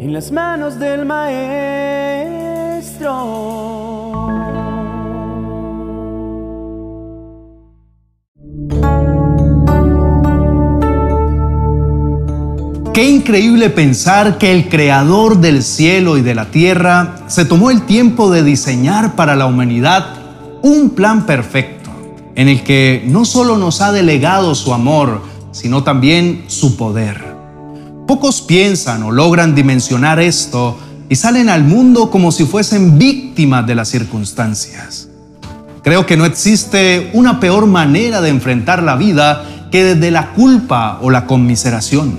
en las manos del Maestro. Qué increíble pensar que el creador del cielo y de la tierra se tomó el tiempo de diseñar para la humanidad un plan perfecto, en el que no solo nos ha delegado su amor, sino también su poder. Pocos piensan o logran dimensionar esto y salen al mundo como si fuesen víctimas de las circunstancias. Creo que no existe una peor manera de enfrentar la vida que desde la culpa o la conmiseración.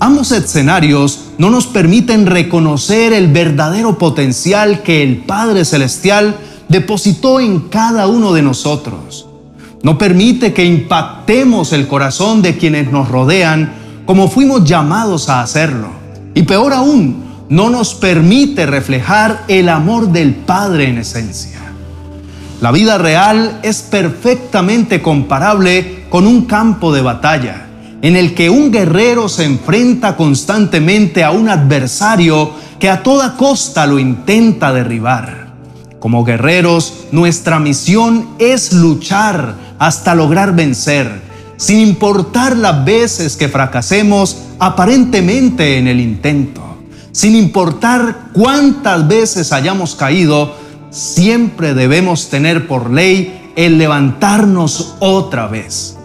Ambos escenarios no nos permiten reconocer el verdadero potencial que el Padre Celestial depositó en cada uno de nosotros. No permite que impactemos el corazón de quienes nos rodean como fuimos llamados a hacerlo. Y peor aún, no nos permite reflejar el amor del Padre en esencia. La vida real es perfectamente comparable con un campo de batalla en el que un guerrero se enfrenta constantemente a un adversario que a toda costa lo intenta derribar. Como guerreros, nuestra misión es luchar hasta lograr vencer, sin importar las veces que fracasemos aparentemente en el intento, sin importar cuántas veces hayamos caído, siempre debemos tener por ley el levantarnos otra vez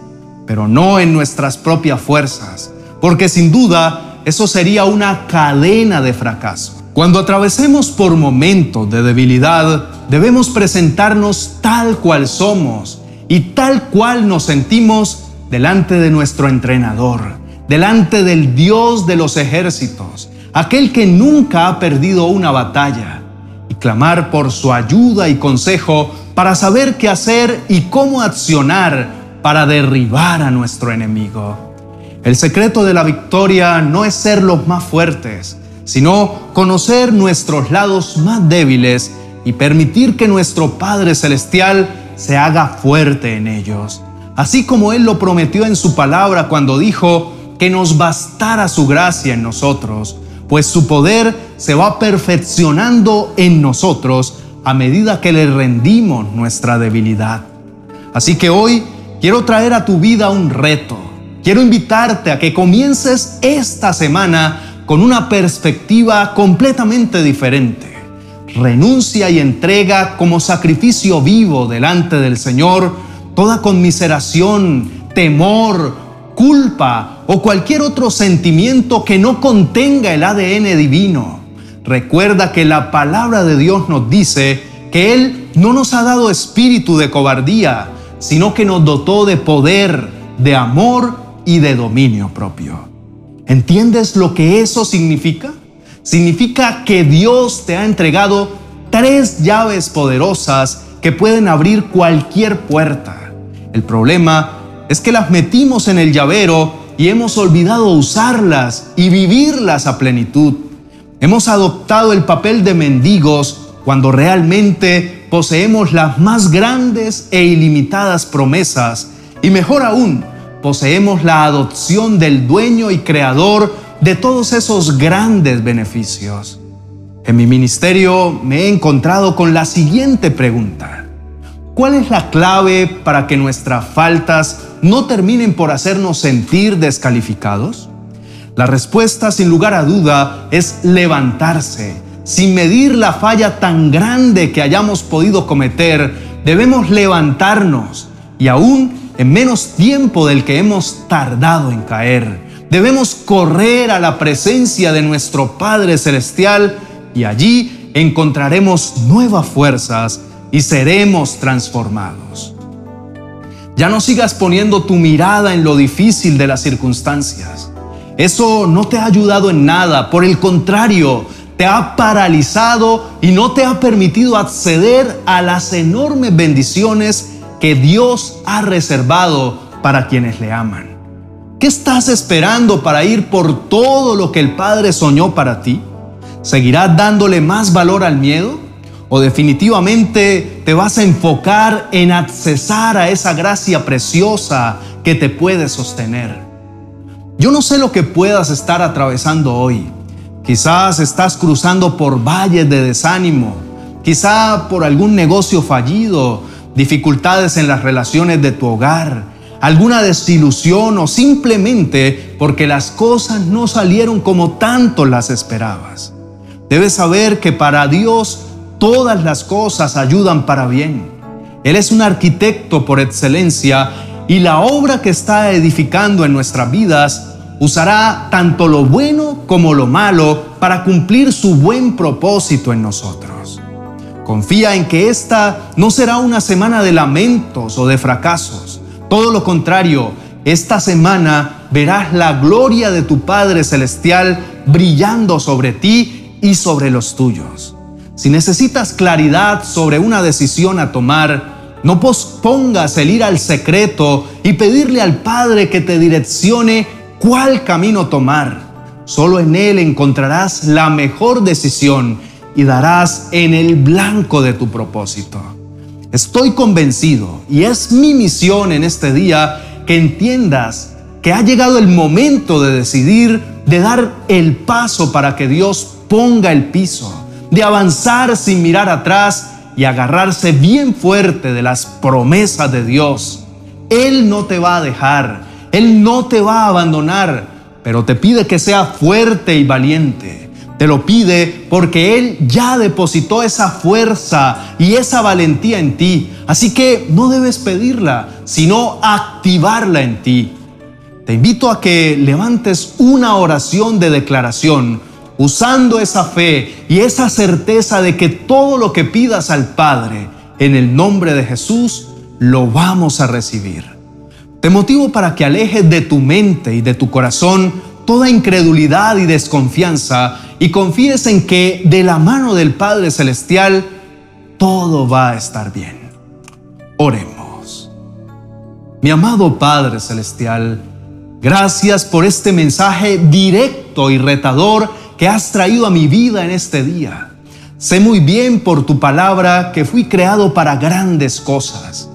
pero no en nuestras propias fuerzas, porque sin duda eso sería una cadena de fracaso. Cuando atravesemos por momentos de debilidad, debemos presentarnos tal cual somos y tal cual nos sentimos delante de nuestro entrenador, delante del Dios de los ejércitos, aquel que nunca ha perdido una batalla, y clamar por su ayuda y consejo para saber qué hacer y cómo accionar para derribar a nuestro enemigo. El secreto de la victoria no es ser los más fuertes, sino conocer nuestros lados más débiles y permitir que nuestro Padre Celestial se haga fuerte en ellos. Así como Él lo prometió en su palabra cuando dijo que nos bastara su gracia en nosotros, pues su poder se va perfeccionando en nosotros a medida que le rendimos nuestra debilidad. Así que hoy quiero traer a tu vida un reto. Quiero invitarte a que comiences esta semana con una perspectiva completamente diferente. Renuncia y entrega como sacrificio vivo delante del Señor toda conmiseración, temor, culpa o cualquier otro sentimiento que no contenga el ADN divino. Recuerda que la palabra de Dios nos dice que Él no nos ha dado espíritu de cobardía, sino que nos dotó de poder, de amor y de dominio propio. ¿Entiendes lo que eso significa? Significa que Dios te ha entregado tres llaves poderosas que pueden abrir cualquier puerta. El problema es que las metimos en el llavero y hemos olvidado usarlas y vivirlas a plenitud. Hemos adoptado el papel de mendigos cuando realmente poseemos las más grandes e ilimitadas promesas y mejor aún, poseemos la adopción del dueño y creador de todos esos grandes beneficios. En mi ministerio me he encontrado con la siguiente pregunta. ¿Cuál es la clave para que nuestras faltas no terminen por hacernos sentir descalificados? La respuesta, sin lugar a duda, es levantarse sin medir la falla tan grande que hayamos podido cometer, debemos levantarnos y aún en menos tiempo del que hemos tardado en caer. Debemos correr a la presencia de nuestro Padre Celestial y allí encontraremos nuevas fuerzas y seremos transformados. Ya no sigas poniendo tu mirada en lo difícil de las circunstancias. Eso no te ha ayudado en nada, por el contrario, te ha paralizado y no te ha permitido acceder a las enormes bendiciones que Dios ha reservado para quienes le aman. ¿Qué estás esperando para ir por todo lo que el Padre soñó para ti? ¿Seguirás dándole más valor al miedo? ¿O definitivamente te vas a enfocar en accesar a esa gracia preciosa que te puede sostener? Yo no sé lo que puedas estar atravesando hoy Quizás estás cruzando por valles de desánimo, quizá por algún negocio fallido, dificultades en las relaciones de tu hogar, alguna desilusión o simplemente porque las cosas no salieron como tanto las esperabas. Debes saber que para Dios todas las cosas ayudan para bien. Él es un arquitecto por excelencia y la obra que está edificando en nuestras vidas usará tanto lo bueno como lo malo para cumplir su buen propósito en nosotros. Confía en que esta no será una semana de lamentos o de fracasos. Todo lo contrario, esta semana verás la gloria de tu Padre Celestial brillando sobre ti y sobre los tuyos. Si necesitas claridad sobre una decisión a tomar, no pospongas el ir al secreto y pedirle al Padre que te direccione cuál camino tomar. Solo en Él encontrarás la mejor decisión y darás en el blanco de tu propósito. Estoy convencido y es mi misión en este día que entiendas que ha llegado el momento de decidir, de dar el paso para que Dios ponga el piso, de avanzar sin mirar atrás y agarrarse bien fuerte de las promesas de Dios. Él no te va a dejar. Él no te va a abandonar, pero te pide que sea fuerte y valiente. Te lo pide porque Él ya depositó esa fuerza y esa valentía en ti. Así que no debes pedirla, sino activarla en ti. Te invito a que levantes una oración de declaración usando esa fe y esa certeza de que todo lo que pidas al Padre en el nombre de Jesús, lo vamos a recibir. Te motivo para que alejes de tu mente y de tu corazón toda incredulidad y desconfianza y confíes en que de la mano del Padre Celestial todo va a estar bien. Oremos. Mi amado Padre Celestial, gracias por este mensaje directo y retador que has traído a mi vida en este día. Sé muy bien por tu palabra que fui creado para grandes cosas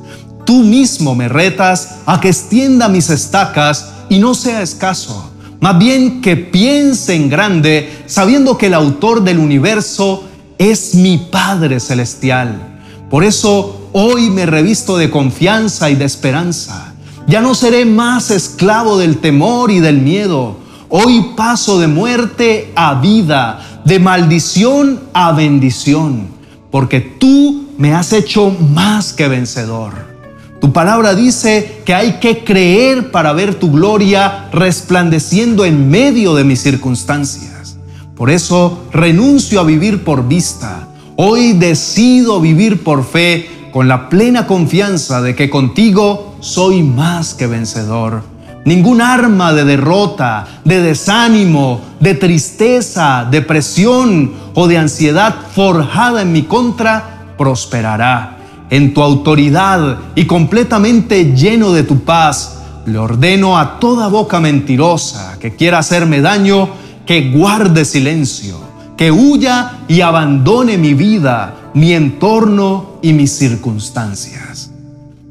Tú mismo me retas a que extienda mis estacas y no sea escaso. Más bien que piense en grande, sabiendo que el autor del universo es mi Padre Celestial. Por eso hoy me revisto de confianza y de esperanza. Ya no seré más esclavo del temor y del miedo. Hoy paso de muerte a vida, de maldición a bendición, porque tú me has hecho más que vencedor. Tu palabra dice que hay que creer para ver tu gloria resplandeciendo en medio de mis circunstancias. Por eso renuncio a vivir por vista. Hoy decido vivir por fe con la plena confianza de que contigo soy más que vencedor. Ningún arma de derrota, de desánimo, de tristeza, depresión o de ansiedad forjada en mi contra prosperará en tu autoridad y completamente lleno de tu paz, le ordeno a toda boca mentirosa que quiera hacerme daño, que guarde silencio, que huya y abandone mi vida, mi entorno y mis circunstancias.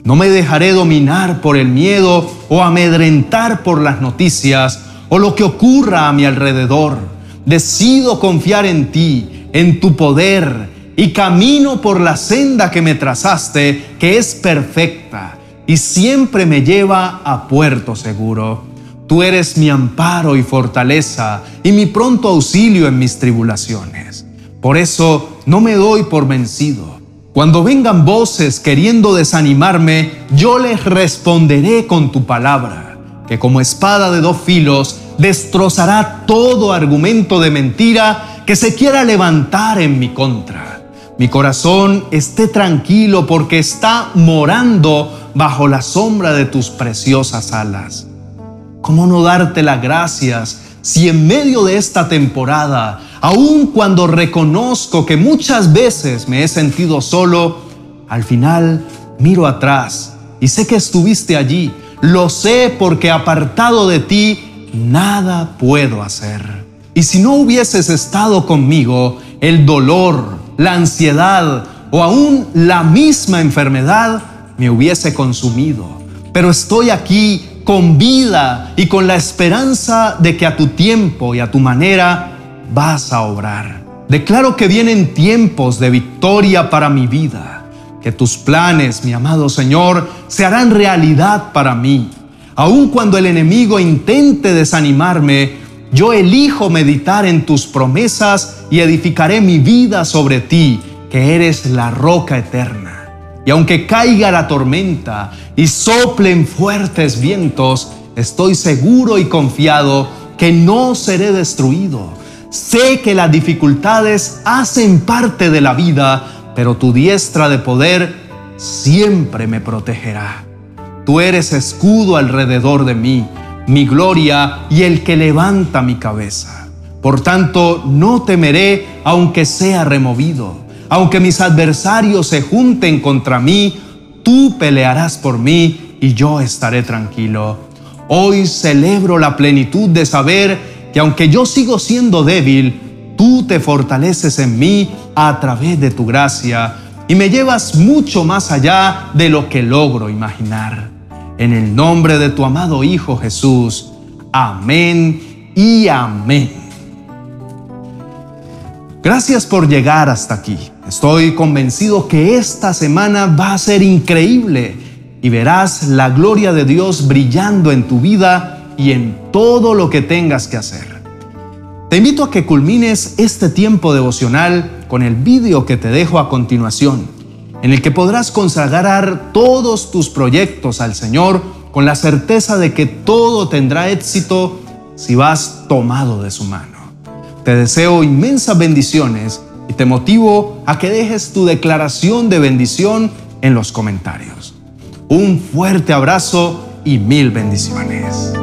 No me dejaré dominar por el miedo o amedrentar por las noticias o lo que ocurra a mi alrededor. Decido confiar en ti, en tu poder, y camino por la senda que me trazaste, que es perfecta y siempre me lleva a puerto seguro. Tú eres mi amparo y fortaleza y mi pronto auxilio en mis tribulaciones. Por eso no me doy por vencido. Cuando vengan voces queriendo desanimarme, yo les responderé con tu palabra, que como espada de dos filos destrozará todo argumento de mentira que se quiera levantar en mi contra. Mi corazón esté tranquilo porque está morando bajo la sombra de tus preciosas alas. ¿Cómo no darte las gracias si en medio de esta temporada, aun cuando reconozco que muchas veces me he sentido solo, al final miro atrás y sé que estuviste allí? Lo sé porque apartado de ti, nada puedo hacer. Y si no hubieses estado conmigo, el dolor, la ansiedad o aún la misma enfermedad me hubiese consumido. Pero estoy aquí con vida y con la esperanza de que a tu tiempo y a tu manera vas a obrar. Declaro que vienen tiempos de victoria para mi vida, que tus planes, mi amado Señor, se harán realidad para mí. Aun cuando el enemigo intente desanimarme, yo elijo meditar en tus promesas y edificaré mi vida sobre ti, que eres la roca eterna. Y aunque caiga la tormenta y soplen fuertes vientos, estoy seguro y confiado que no seré destruido. Sé que las dificultades hacen parte de la vida, pero tu diestra de poder siempre me protegerá. Tú eres escudo alrededor de mí, mi gloria y el que levanta mi cabeza. Por tanto, no temeré aunque sea removido aunque mis adversarios se junten contra mí, tú pelearás por mí y yo estaré tranquilo. Hoy celebro la plenitud de saber que aunque yo sigo siendo débil, tú te fortaleces en mí a través de tu gracia y me llevas mucho más allá de lo que logro imaginar. En el nombre de tu amado Hijo Jesús. Amén y amén. Gracias por llegar hasta aquí. Estoy convencido que esta semana va a ser increíble y verás la gloria de Dios brillando en tu vida y en todo lo que tengas que hacer. Te invito a que culmines este tiempo devocional con el vídeo que te dejo a continuación, en el que podrás consagrar todos tus proyectos al Señor con la certeza de que todo tendrá éxito si vas tomado de su mano. Te deseo inmensas bendiciones y te motivo a que dejes tu declaración de bendición en los comentarios. Un fuerte abrazo y mil bendiciones.